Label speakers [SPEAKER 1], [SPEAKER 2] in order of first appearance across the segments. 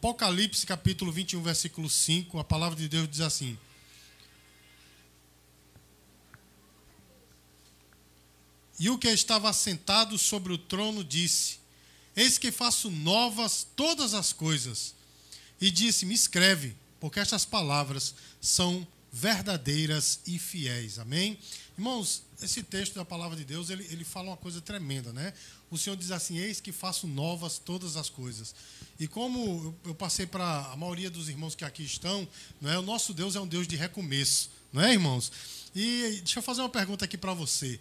[SPEAKER 1] Apocalipse capítulo 21, versículo 5, a palavra de Deus diz assim: E o que estava sentado sobre o trono disse: Eis que faço novas todas as coisas. E disse: Me escreve, porque estas palavras são verdadeiras e fiéis. Amém? Irmãos, esse texto da palavra de Deus, ele, ele fala uma coisa tremenda, né? O Senhor diz assim: Eis que faço novas todas as coisas. E como eu passei para a maioria dos irmãos que aqui estão, não é? o nosso Deus é um Deus de recomeço, não é, irmãos? E deixa eu fazer uma pergunta aqui para você.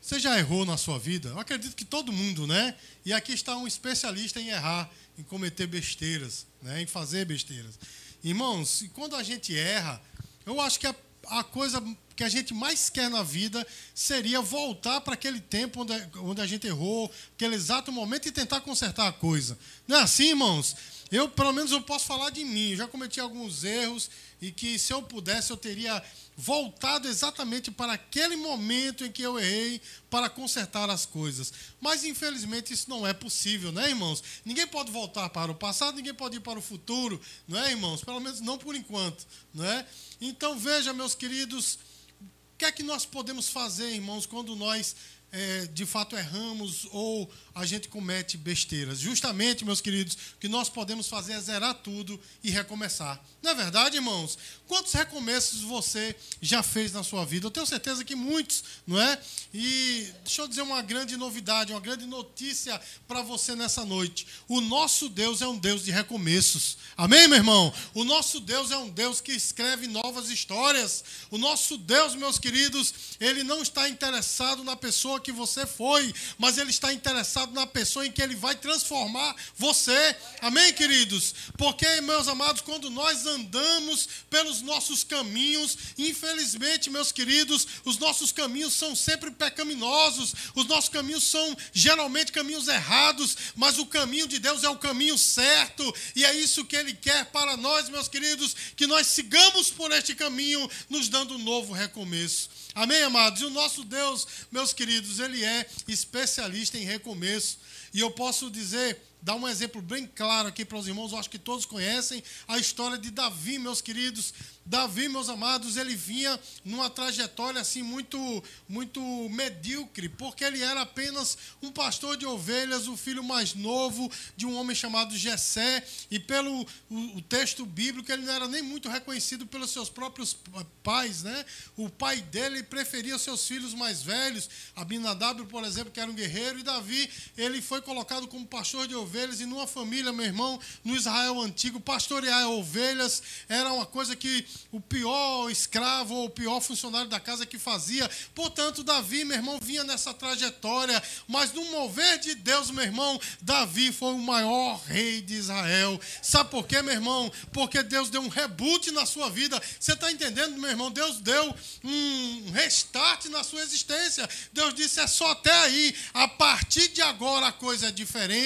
[SPEAKER 1] Você já errou na sua vida? Eu acredito que todo mundo, né? E aqui está um especialista em errar, em cometer besteiras, né? em fazer besteiras. Irmãos, quando a gente erra, eu acho que a, a coisa que a gente mais quer na vida seria voltar para aquele tempo onde, onde a gente errou, aquele exato momento e tentar consertar a coisa. Não é assim, irmãos? Eu, pelo menos, eu posso falar de mim. Eu já cometi alguns erros e que, se eu pudesse, eu teria voltado exatamente para aquele momento em que eu errei para consertar as coisas. Mas infelizmente isso não é possível, né, irmãos? Ninguém pode voltar para o passado, ninguém pode ir para o futuro, não é, irmãos? Pelo menos não por enquanto, não é? Então veja, meus queridos, o que é que nós podemos fazer, irmãos, quando nós é, de fato erramos ou a gente comete besteiras. Justamente, meus queridos, o que nós podemos fazer é zerar tudo e recomeçar. Não é verdade, irmãos? Quantos recomeços você já fez na sua vida? Eu tenho certeza que muitos, não é? E deixa eu dizer uma grande novidade, uma grande notícia para você nessa noite. O nosso Deus é um Deus de recomeços. Amém, meu irmão? O nosso Deus é um Deus que escreve novas histórias. O nosso Deus, meus queridos, ele não está interessado na pessoa que você foi, mas ele está interessado interessado na pessoa em que ele vai transformar você. Amém, queridos? Porque, meus amados, quando nós andamos pelos nossos caminhos, infelizmente, meus queridos, os nossos caminhos são sempre pecaminosos, os nossos caminhos são geralmente caminhos errados, mas o caminho de Deus é o caminho certo, e é isso que ele quer para nós, meus queridos, que nós sigamos por este caminho, nos dando um novo recomeço. Amém, amados? E o nosso Deus, meus queridos, ele é especialista em recomeço. E eu posso dizer dar um exemplo bem claro aqui para os irmãos, eu acho que todos conhecem a história de Davi, meus queridos. Davi, meus amados, ele vinha numa trajetória assim muito muito medíocre, porque ele era apenas um pastor de ovelhas, o filho mais novo de um homem chamado Jessé, e pelo o, o texto bíblico ele não era nem muito reconhecido pelos seus próprios pais, né? O pai dele preferia seus filhos mais velhos, Abinadab, por exemplo, que era um guerreiro, e Davi, ele foi colocado como pastor de ovelhas e numa família, meu irmão, no Israel antigo, pastorear ovelhas era uma coisa que o pior escravo ou o pior funcionário da casa que fazia. Portanto, Davi, meu irmão, vinha nessa trajetória, mas no mover de Deus, meu irmão, Davi foi o maior rei de Israel. Sabe por quê, meu irmão? Porque Deus deu um reboot na sua vida. Você está entendendo, meu irmão? Deus deu um restart na sua existência. Deus disse: é só até aí. A partir de agora a coisa é diferente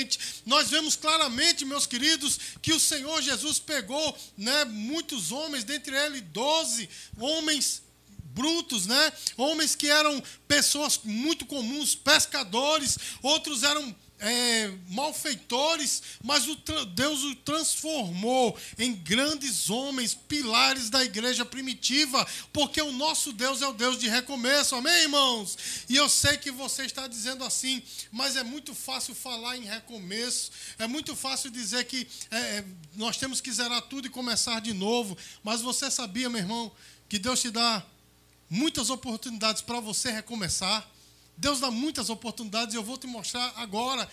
[SPEAKER 1] nós vemos claramente, meus queridos, que o Senhor Jesus pegou né, muitos homens, dentre eles doze homens brutos, né? Homens que eram pessoas muito comuns, pescadores, outros eram é, malfeitores, mas o, Deus o transformou em grandes homens, pilares da igreja primitiva, porque o nosso Deus é o Deus de recomeço, amém, irmãos? E eu sei que você está dizendo assim, mas é muito fácil falar em recomeço, é muito fácil dizer que é, é nós temos que zerar tudo e começar de novo, mas você sabia, meu irmão, que Deus te dá muitas oportunidades para você recomeçar? Deus dá muitas oportunidades e eu vou te mostrar agora.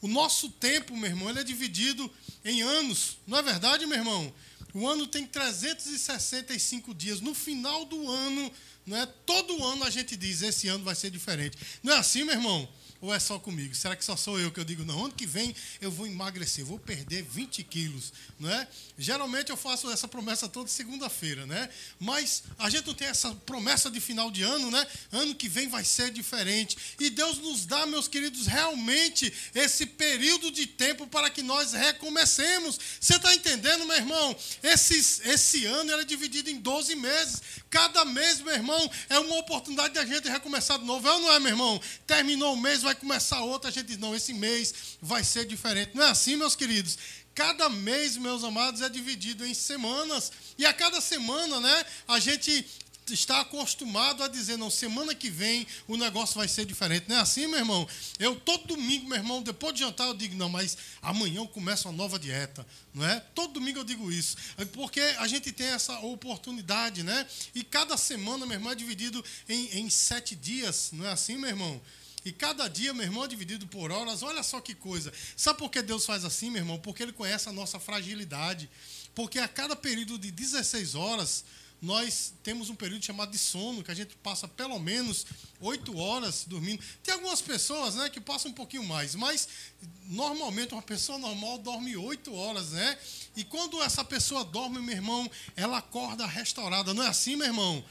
[SPEAKER 1] O nosso tempo, meu irmão, ele é dividido em anos. Não é verdade, meu irmão? O ano tem 365 dias. No final do ano, não é? Todo ano a gente diz: esse ano vai ser diferente. Não é assim, meu irmão? Ou é só comigo? Será que só sou eu que eu digo, não, ano que vem eu vou emagrecer, vou perder 20 quilos, não é? Geralmente eu faço essa promessa toda segunda-feira, né? Mas a gente não tem essa promessa de final de ano, né? Ano que vem vai ser diferente. E Deus nos dá, meus queridos, realmente esse período de tempo para que nós recomecemos. Você está entendendo, meu irmão? Esse, esse ano é dividido em 12 meses. Cada mês, meu irmão, é uma oportunidade de a gente recomeçar de novo. É ou não é, meu irmão? Terminou o mês, vai começar outro. A gente diz, não, esse mês vai ser diferente. Não é assim, meus queridos? cada mês, meus amados, é dividido em semanas. E a cada semana, né, a gente está acostumado a dizer, não, semana que vem o negócio vai ser diferente. Não é assim, meu irmão? Eu, todo domingo, meu irmão, depois de jantar, eu digo, não, mas amanhã eu começo uma nova dieta, não é? Todo domingo eu digo isso. Porque a gente tem essa oportunidade, né? E cada semana, meu irmão, é dividido em, em sete dias, não é assim, meu irmão? E cada dia, meu irmão, é dividido por horas. Olha só que coisa. Sabe por que Deus faz assim, meu irmão? Porque Ele conhece a nossa fragilidade. Porque a cada período de 16 horas, nós temos um período chamado de sono, que a gente passa pelo menos oito horas dormindo. Tem algumas pessoas né, que passam um pouquinho mais, mas normalmente uma pessoa normal dorme oito horas, né? E quando essa pessoa dorme, meu irmão, ela acorda restaurada. Não é assim, meu irmão?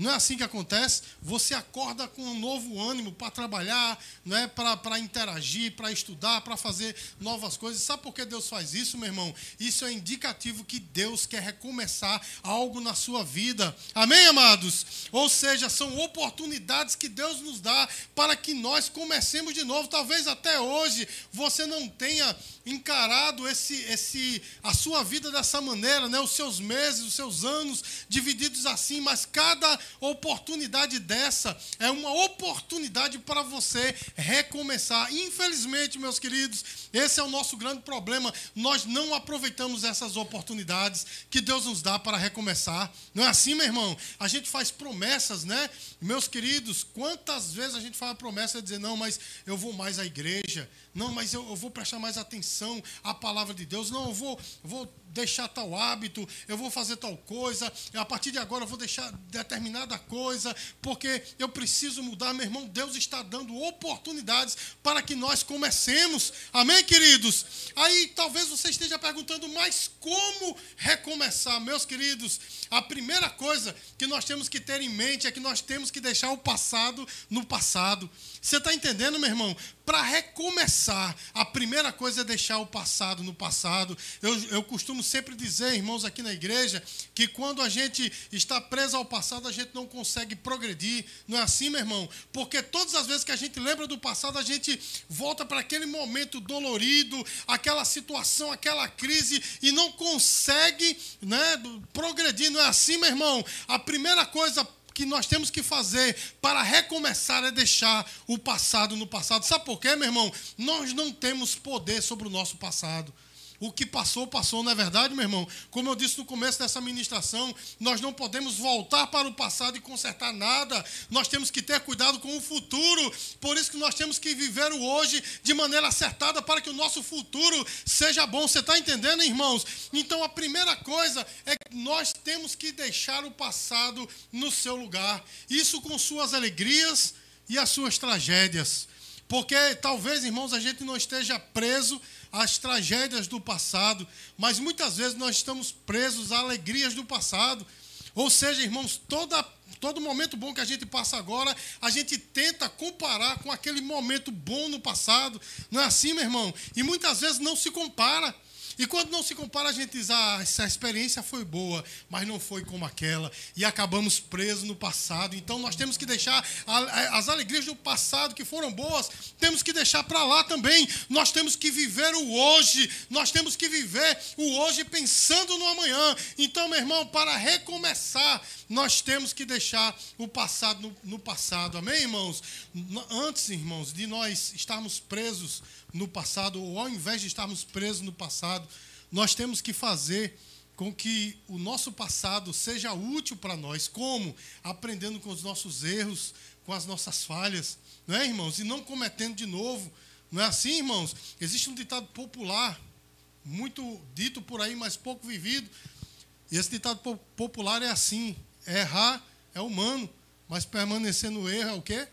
[SPEAKER 1] Não é assim que acontece? Você acorda com um novo ânimo para trabalhar, não é? para interagir, para estudar, para fazer novas coisas. Sabe por que Deus faz isso, meu irmão? Isso é indicativo que Deus quer recomeçar algo na sua vida. Amém, amados? Ou seja, são oportunidades que Deus nos dá para que nós comecemos de novo. Talvez até hoje você não tenha encarado esse, esse, a sua vida dessa maneira, né? os seus meses, os seus anos divididos assim, mas cada oportunidade dessa é uma oportunidade para você recomeçar. Infelizmente, meus queridos, esse é o nosso grande problema. Nós não aproveitamos essas oportunidades que Deus nos dá para recomeçar. Não é assim, meu irmão? A gente faz promessas, né? Meus queridos, quantas vezes a gente faz a promessa de dizer, não, mas eu vou mais à igreja, não, mas eu, eu vou prestar mais atenção à palavra de Deus, não, eu vou, vou deixar tal hábito, eu vou fazer tal coisa, a partir de agora eu vou deixar determinada coisa, porque eu preciso mudar, meu irmão. Deus está dando oportunidades para que nós comecemos, amém, queridos? Aí talvez você esteja perguntando, mas como recomeçar, meus queridos? A primeira coisa que nós temos que ter em mente é que nós temos que deixar o passado no passado. Você está entendendo, meu irmão? Para recomeçar, a primeira coisa é deixar o passado no passado. Eu, eu costumo sempre dizer, irmãos, aqui na igreja, que quando a gente está preso ao passado, a gente não consegue progredir. Não é assim, meu irmão? Porque todas as vezes que a gente lembra do passado, a gente volta para aquele momento dolorido, aquela situação, aquela crise, e não consegue né, progredir. Não é assim, meu irmão? A primeira coisa que nós temos que fazer para recomeçar é deixar o passado no passado. Sabe por quê, meu irmão? Nós não temos poder sobre o nosso passado. O que passou, passou, não é verdade, meu irmão? Como eu disse no começo dessa ministração, nós não podemos voltar para o passado e consertar nada. Nós temos que ter cuidado com o futuro. Por isso que nós temos que viver o hoje de maneira acertada para que o nosso futuro seja bom. Você está entendendo, irmãos? Então a primeira coisa é que nós temos que deixar o passado no seu lugar. Isso com suas alegrias e as suas tragédias. Porque talvez, irmãos, a gente não esteja preso às tragédias do passado, mas muitas vezes nós estamos presos às alegrias do passado. Ou seja, irmãos, toda, todo momento bom que a gente passa agora, a gente tenta comparar com aquele momento bom no passado. Não é assim, meu irmão? E muitas vezes não se compara. E quando não se compara, a gente diz: ah, essa experiência foi boa, mas não foi como aquela. E acabamos presos no passado. Então nós temos que deixar as alegrias do passado que foram boas, temos que deixar para lá também. Nós temos que viver o hoje. Nós temos que viver o hoje pensando no amanhã. Então, meu irmão, para recomeçar, nós temos que deixar o passado no, no passado. Amém, irmãos? Antes, irmãos, de nós estarmos presos no passado, ou ao invés de estarmos presos no passado, nós temos que fazer com que o nosso passado seja útil para nós. Como? Aprendendo com os nossos erros, com as nossas falhas, não é, irmãos? E não cometendo de novo. Não é assim, irmãos? Existe um ditado popular, muito dito por aí, mas pouco vivido. E esse ditado popular é assim: errar é humano, mas permanecer no erro é o quê?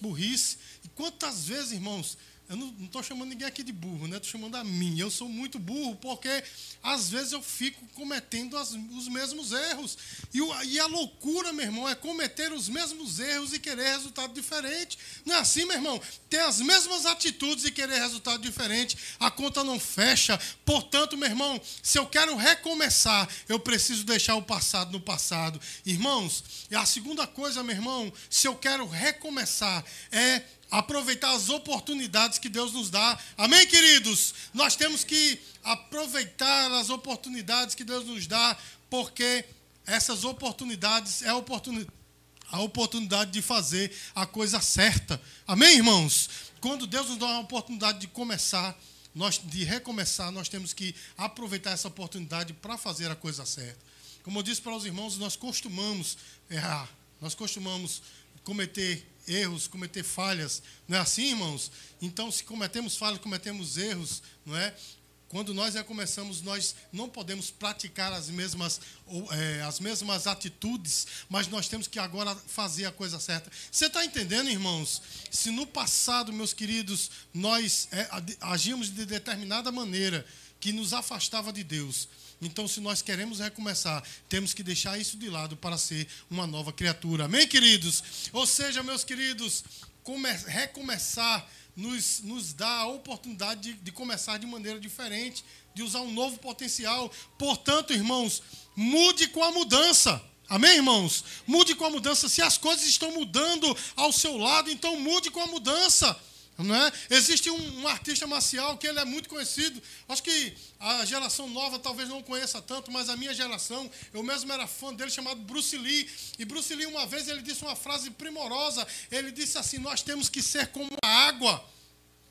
[SPEAKER 1] Burrice. E quantas vezes, irmãos, eu não estou chamando ninguém aqui de burro, né? Estou chamando a mim. Eu sou muito burro porque às vezes eu fico cometendo as, os mesmos erros. E, o, e, a loucura, meu irmão, é cometer os mesmos erros e querer resultado diferente. Não é assim, meu irmão? Ter as mesmas atitudes e querer resultado diferente, a conta não fecha. Portanto, meu irmão, se eu quero recomeçar, eu preciso deixar o passado no passado. Irmãos, a segunda coisa, meu irmão, se eu quero recomeçar, é aproveitar as oportunidades que Deus nos dá. Amém, queridos? Nós temos que aproveitar as oportunidades que Deus nos dá, porque essas oportunidades é a oportunidade, a oportunidade de fazer a coisa certa. Amém, irmãos? Quando Deus nos dá a oportunidade de começar, nós de recomeçar, nós temos que aproveitar essa oportunidade para fazer a coisa certa. Como eu disse para os irmãos, nós costumamos errar, nós costumamos cometer erros, cometer falhas. Não é assim, irmãos? Então, se cometemos falhas, cometemos erros, não é? Quando nós recomeçamos, nós não podemos praticar as mesmas, é, as mesmas atitudes, mas nós temos que agora fazer a coisa certa. Você está entendendo, irmãos? Se no passado, meus queridos, nós é, agimos de determinada maneira que nos afastava de Deus, então, se nós queremos recomeçar, temos que deixar isso de lado para ser uma nova criatura. Amém, queridos? Ou seja, meus queridos, recomeçar nos, nos dá a oportunidade de, de começar de maneira diferente, de usar um novo potencial. Portanto, irmãos, mude com a mudança. Amém, irmãos? Mude com a mudança. Se as coisas estão mudando ao seu lado, então mude com a mudança. Não é? Existe um, um, artista marcial que ele é muito conhecido. Acho que a geração nova talvez não conheça tanto, mas a minha geração, eu mesmo era fã dele, chamado Bruce Lee. E Bruce Lee, uma vez, ele disse uma frase primorosa. Ele disse assim: Nós temos que ser como a água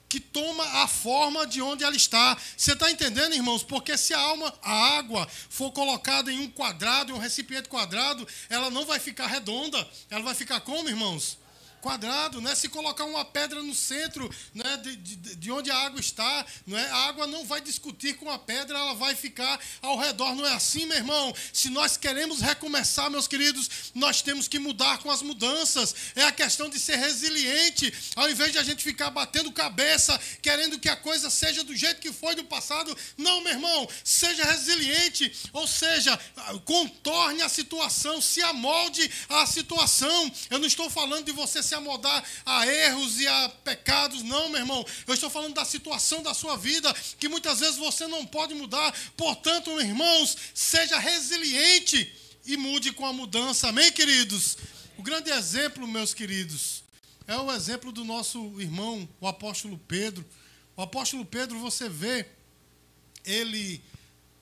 [SPEAKER 1] que toma a forma de onde ela está. Você está entendendo, irmãos? Porque se a alma, a água, for colocada em um quadrado, em um recipiente quadrado, ela não vai ficar redonda. Ela vai ficar como, irmãos? Quadrado, né? Se colocar uma pedra no centro, né? De, de, de, onde a água está, não é? A água não vai discutir com a pedra, ela vai ficar ao redor. Não é assim, meu irmão? Se nós queremos recomeçar, meus queridos, nós temos que mudar com as mudanças. É a questão de ser resiliente, ao invés de a gente ficar batendo cabeça, querendo que a coisa seja do jeito que foi no passado. Não, meu irmão, seja resiliente, ou seja, contorne a situação, se amolde à situação. Eu não estou falando de você se amoldar a erros e a pecados. Não, meu irmão. Eu estou falando da situação da sua vida que muitas vezes você não pode mudar. Portanto, irmãos, seja resiliente e mude com a mudança. Amém, queridos? O grande exemplo, meus queridos, é o exemplo do nosso irmão, o apóstolo Pedro. O apóstolo Pedro, você vê ele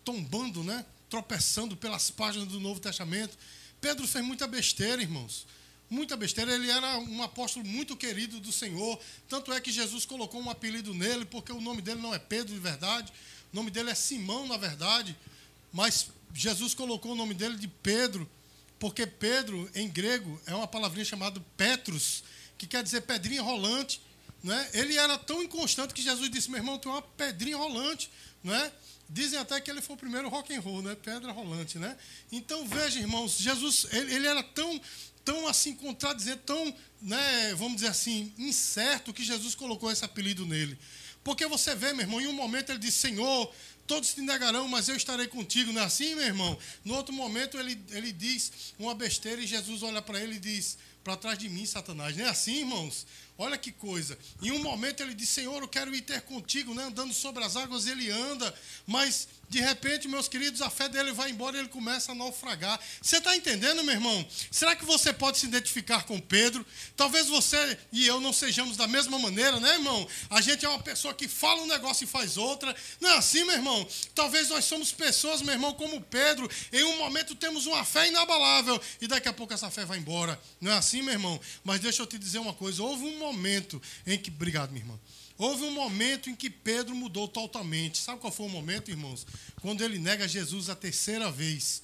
[SPEAKER 1] tombando, né? Tropeçando pelas páginas do Novo Testamento. Pedro fez muita besteira, irmãos muita besteira. Ele era um apóstolo muito querido do Senhor. Tanto é que Jesus colocou um apelido nele, porque o nome dele não é Pedro de verdade. O nome dele é Simão, na verdade. Mas Jesus colocou o nome dele de Pedro, porque Pedro, em grego, é uma palavrinha chamada Petrus, que quer dizer pedrinha rolante. Não é? Ele era tão inconstante que Jesus disse: meu irmão, tem uma pedrinha rolante. Não é? Dizem até que ele foi o primeiro rock and roll, né? Pedra rolante, né? Então veja, irmãos, Jesus, ele, ele era tão tão assim contradizendo, tão, né, vamos dizer assim, incerto que Jesus colocou esse apelido nele. Porque você vê, meu irmão, em um momento ele diz: Senhor, todos te negarão, mas eu estarei contigo. Não é assim, meu irmão? No outro momento ele, ele diz uma besteira e Jesus olha para ele e diz: Para trás de mim, Satanás. Não é assim, irmãos? Olha que coisa. Em um momento ele diz: Senhor, eu quero ir ter contigo, né? andando sobre as águas. Ele anda, mas de repente, meus queridos, a fé dele vai embora e ele começa a naufragar. Você está entendendo, meu irmão? Será que você pode se identificar com Pedro? Talvez você e eu não sejamos da mesma maneira, né, irmão? A gente é uma pessoa que fala um negócio e faz outra. Não é assim, meu irmão? Talvez nós somos pessoas, meu irmão, como Pedro. Em um momento temos uma fé inabalável e daqui a pouco essa fé vai embora. Não é assim, meu irmão? Mas deixa eu te dizer uma coisa: houve um momento em que. Obrigado, minha irmã. Houve um momento em que Pedro mudou totalmente. Sabe qual foi o momento, irmãos? Quando ele nega Jesus a terceira vez.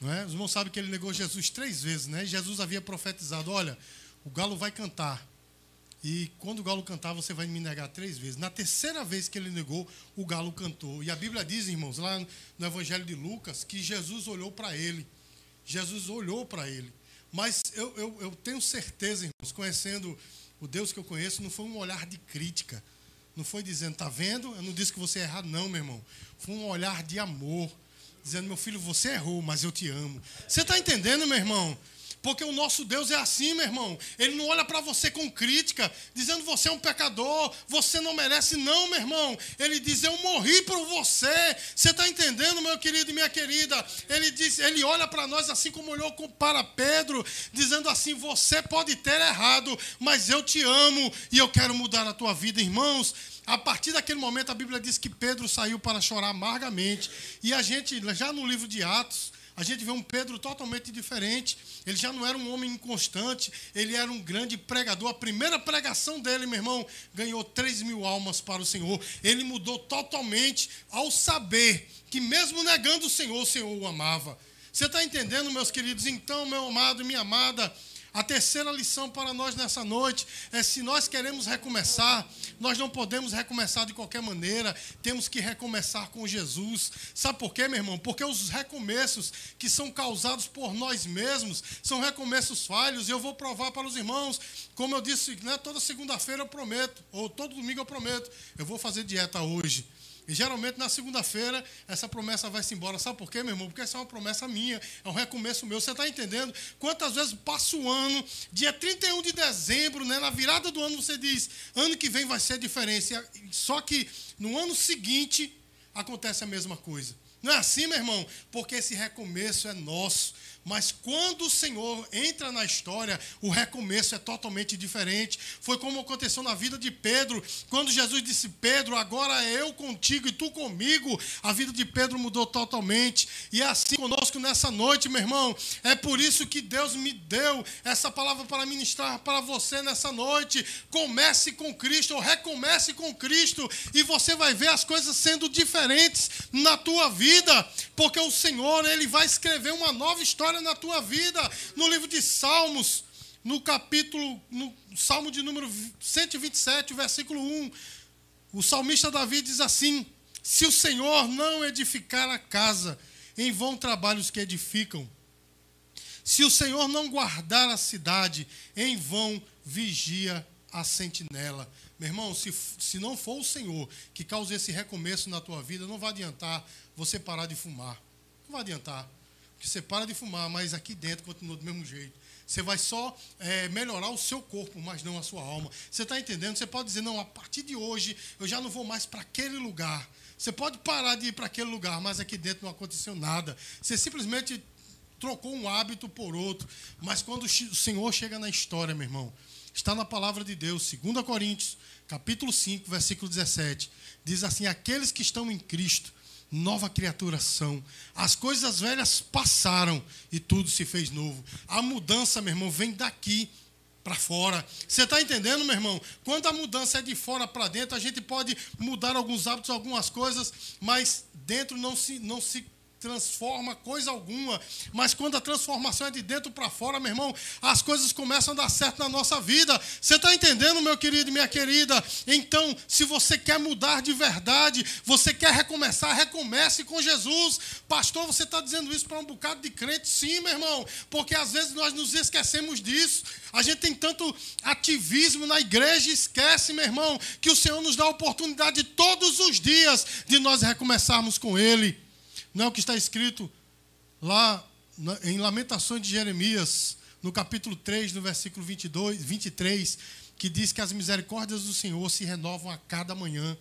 [SPEAKER 1] Não é? Os irmãos sabem que ele negou Jesus três vezes, né? Jesus havia profetizado: olha, o galo vai cantar. E quando o galo cantar, você vai me negar três vezes. Na terceira vez que ele negou, o galo cantou. E a Bíblia diz, irmãos, lá no Evangelho de Lucas, que Jesus olhou para ele. Jesus olhou para ele. Mas eu, eu, eu tenho certeza, irmãos, conhecendo o Deus que eu conheço não foi um olhar de crítica. Não foi dizendo, tá vendo? Eu não disse que você é errado, não, meu irmão. Foi um olhar de amor. Dizendo, meu filho, você errou, mas eu te amo. Você está entendendo, meu irmão? Porque o nosso Deus é assim, meu irmão. Ele não olha para você com crítica, dizendo você é um pecador, você não merece, não, meu irmão. Ele diz: Eu morri por você. Você está entendendo, meu querido e minha querida? Ele diz, ele olha para nós assim como olhou para Pedro, dizendo assim: Você pode ter errado, mas eu te amo e eu quero mudar a tua vida, irmãos. A partir daquele momento, a Bíblia diz que Pedro saiu para chorar amargamente. E a gente, já no livro de Atos, a gente vê um Pedro totalmente diferente. Ele já não era um homem inconstante, ele era um grande pregador. A primeira pregação dele, meu irmão, ganhou 3 mil almas para o Senhor. Ele mudou totalmente ao saber que, mesmo negando o Senhor, o Senhor o amava. Você está entendendo, meus queridos? Então, meu amado e minha amada, a terceira lição para nós nessa noite é: se nós queremos recomeçar, nós não podemos recomeçar de qualquer maneira, temos que recomeçar com Jesus. Sabe por quê, meu irmão? Porque os recomeços que são causados por nós mesmos são recomeços falhos, e eu vou provar para os irmãos, como eu disse, né, toda segunda-feira eu prometo, ou todo domingo eu prometo, eu vou fazer dieta hoje. E geralmente na segunda-feira essa promessa vai se embora. Sabe por quê, meu irmão? Porque essa é uma promessa minha, é um recomeço meu. Você está entendendo? Quantas vezes passa o ano, dia 31 de dezembro, né, na virada do ano, você diz: ano que vem vai ser diferente. Só que no ano seguinte acontece a mesma coisa. Não é assim, meu irmão? Porque esse recomeço é nosso. Mas quando o Senhor entra na história, o recomeço é totalmente diferente. Foi como aconteceu na vida de Pedro, quando Jesus disse: Pedro, agora é eu contigo e tu comigo. A vida de Pedro mudou totalmente. E é assim conosco nessa noite, meu irmão. É por isso que Deus me deu essa palavra para ministrar para você nessa noite. Comece com Cristo, ou recomece com Cristo, e você vai ver as coisas sendo diferentes na tua vida, porque o Senhor, ele vai escrever uma nova história na tua vida. No livro de Salmos, no capítulo, no Salmo de número 127, versículo 1, o salmista Davi diz assim: Se o Senhor não edificar a casa, em vão trabalham os que edificam. Se o Senhor não guardar a cidade, em vão vigia a sentinela. Meu irmão, se, se não for o Senhor que cause esse recomeço na tua vida, não vai adiantar você parar de fumar. Não vai adiantar que você para de fumar, mas aqui dentro continua do mesmo jeito. Você vai só é, melhorar o seu corpo, mas não a sua alma. Você está entendendo? Você pode dizer, não, a partir de hoje eu já não vou mais para aquele lugar. Você pode parar de ir para aquele lugar, mas aqui dentro não aconteceu nada. Você simplesmente trocou um hábito por outro. Mas quando o Senhor chega na história, meu irmão, está na palavra de Deus, 2 Coríntios, capítulo 5, versículo 17, diz assim: Aqueles que estão em Cristo nova criatura são. As coisas velhas passaram e tudo se fez novo. A mudança, meu irmão, vem daqui para fora. Você está entendendo, meu irmão? Quando a mudança é de fora para dentro, a gente pode mudar alguns hábitos, algumas coisas, mas dentro não se, não se transforma coisa alguma. Mas quando a transformação é de dentro para fora, meu irmão, as coisas começam a dar certo na nossa vida. Você está entendendo, meu querido e minha querida? Então, se você quer mudar de verdade, você quer recomeçar, recomece com Jesus. Pastor, você está dizendo isso para um bocado de crente? Sim, meu irmão, porque às vezes nós nos esquecemos disso. A gente tem tanto ativismo na igreja esquece, meu irmão, que o Senhor nos dá a oportunidade todos os dias de nós recomeçarmos com Ele. Não é o que está escrito lá em Lamentações de Jeremias, no capítulo 3, no versículo 22, 23, que diz que as misericórdias do Senhor se renovam a cada manhã.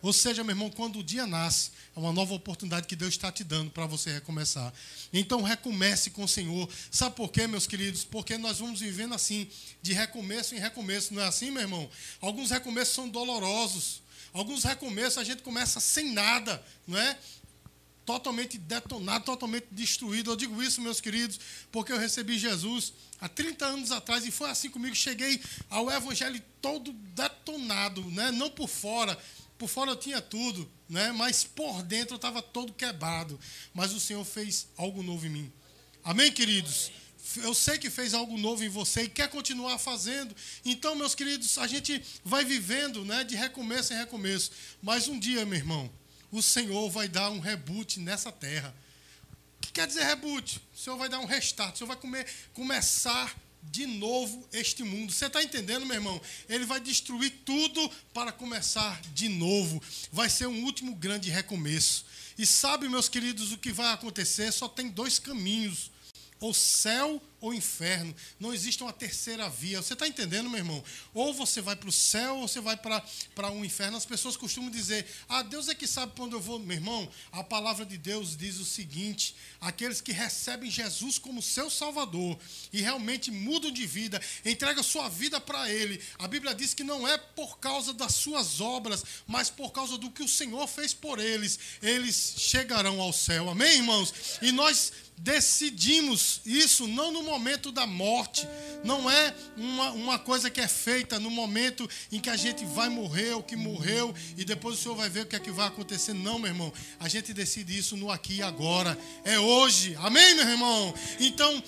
[SPEAKER 1] Ou seja, meu irmão, quando o dia nasce, é uma nova oportunidade que Deus está te dando para você recomeçar. Então, recomece com o Senhor. Sabe por quê, meus queridos? Porque nós vamos vivendo assim, de recomeço em recomeço. Não é assim, meu irmão? Alguns recomeços são dolorosos. Alguns recomeços a gente começa sem nada, não é? Totalmente detonado, totalmente destruído. Eu digo isso, meus queridos, porque eu recebi Jesus há 30 anos atrás e foi assim comigo. Cheguei ao Evangelho todo detonado, né? não por fora. Por fora eu tinha tudo, né? mas por dentro eu estava todo quebrado. Mas o Senhor fez algo novo em mim. Amém, queridos? Eu sei que fez algo novo em você e quer continuar fazendo. Então, meus queridos, a gente vai vivendo né, de recomeço em recomeço. Mas um dia, meu irmão, o Senhor vai dar um reboot nessa terra. O que quer dizer reboot? O Senhor vai dar um restart, o Senhor vai comer, começar de novo este mundo. Você está entendendo, meu irmão? Ele vai destruir tudo para começar de novo. Vai ser um último grande recomeço. E sabe, meus queridos, o que vai acontecer? Só tem dois caminhos ou céu ou inferno. Não existe uma terceira via. Você está entendendo, meu irmão? Ou você vai para o céu ou você vai para um inferno. As pessoas costumam dizer: Ah, Deus é que sabe onde eu vou. Meu irmão, a palavra de Deus diz o seguinte: aqueles que recebem Jesus como seu Salvador e realmente mudam de vida, entregam sua vida para Ele. A Bíblia diz que não é por causa das suas obras, mas por causa do que o Senhor fez por eles. Eles chegarão ao céu. Amém, irmãos? E nós decidimos isso não no momento da morte, não é uma, uma coisa que é feita no momento em que a gente vai morrer ou que morreu e depois o Senhor vai ver o que é que vai acontecer. Não, meu irmão, a gente decide isso no aqui e agora, é hoje, amém, meu irmão? Então,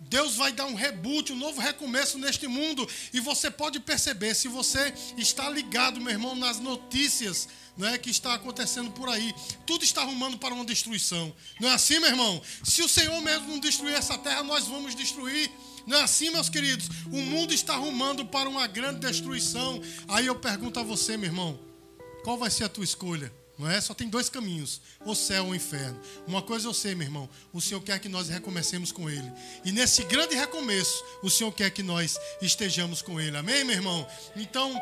[SPEAKER 1] Deus vai dar um reboot, um novo recomeço neste mundo. E você pode perceber, se você está ligado, meu irmão, nas notícias né, que está acontecendo por aí, tudo está arrumando para uma destruição. Não é assim, meu irmão? Se o Senhor mesmo não destruir essa terra, nós vamos destruir. Não é assim, meus queridos? O mundo está arrumando para uma grande destruição. Aí eu pergunto a você, meu irmão, qual vai ser a tua escolha? Não é? Só tem dois caminhos, o céu ou o inferno. Uma coisa eu sei, meu irmão, o Senhor quer que nós recomecemos com Ele. E nesse grande recomeço, o Senhor quer que nós estejamos com Ele. Amém, meu irmão? Então,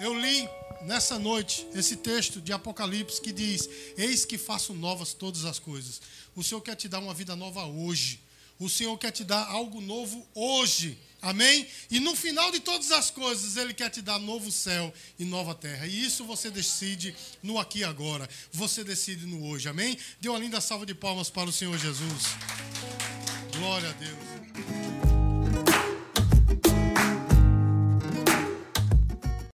[SPEAKER 1] eu li nessa noite esse texto de Apocalipse que diz: Eis que faço novas todas as coisas. O Senhor quer te dar uma vida nova hoje. O Senhor quer te dar algo novo hoje. Amém? E no final de todas as coisas, Ele quer te dar novo céu e nova terra. E isso você decide no aqui e agora. Você decide no hoje. Amém? Dê uma linda salva de palmas para o Senhor Jesus. Glória a Deus.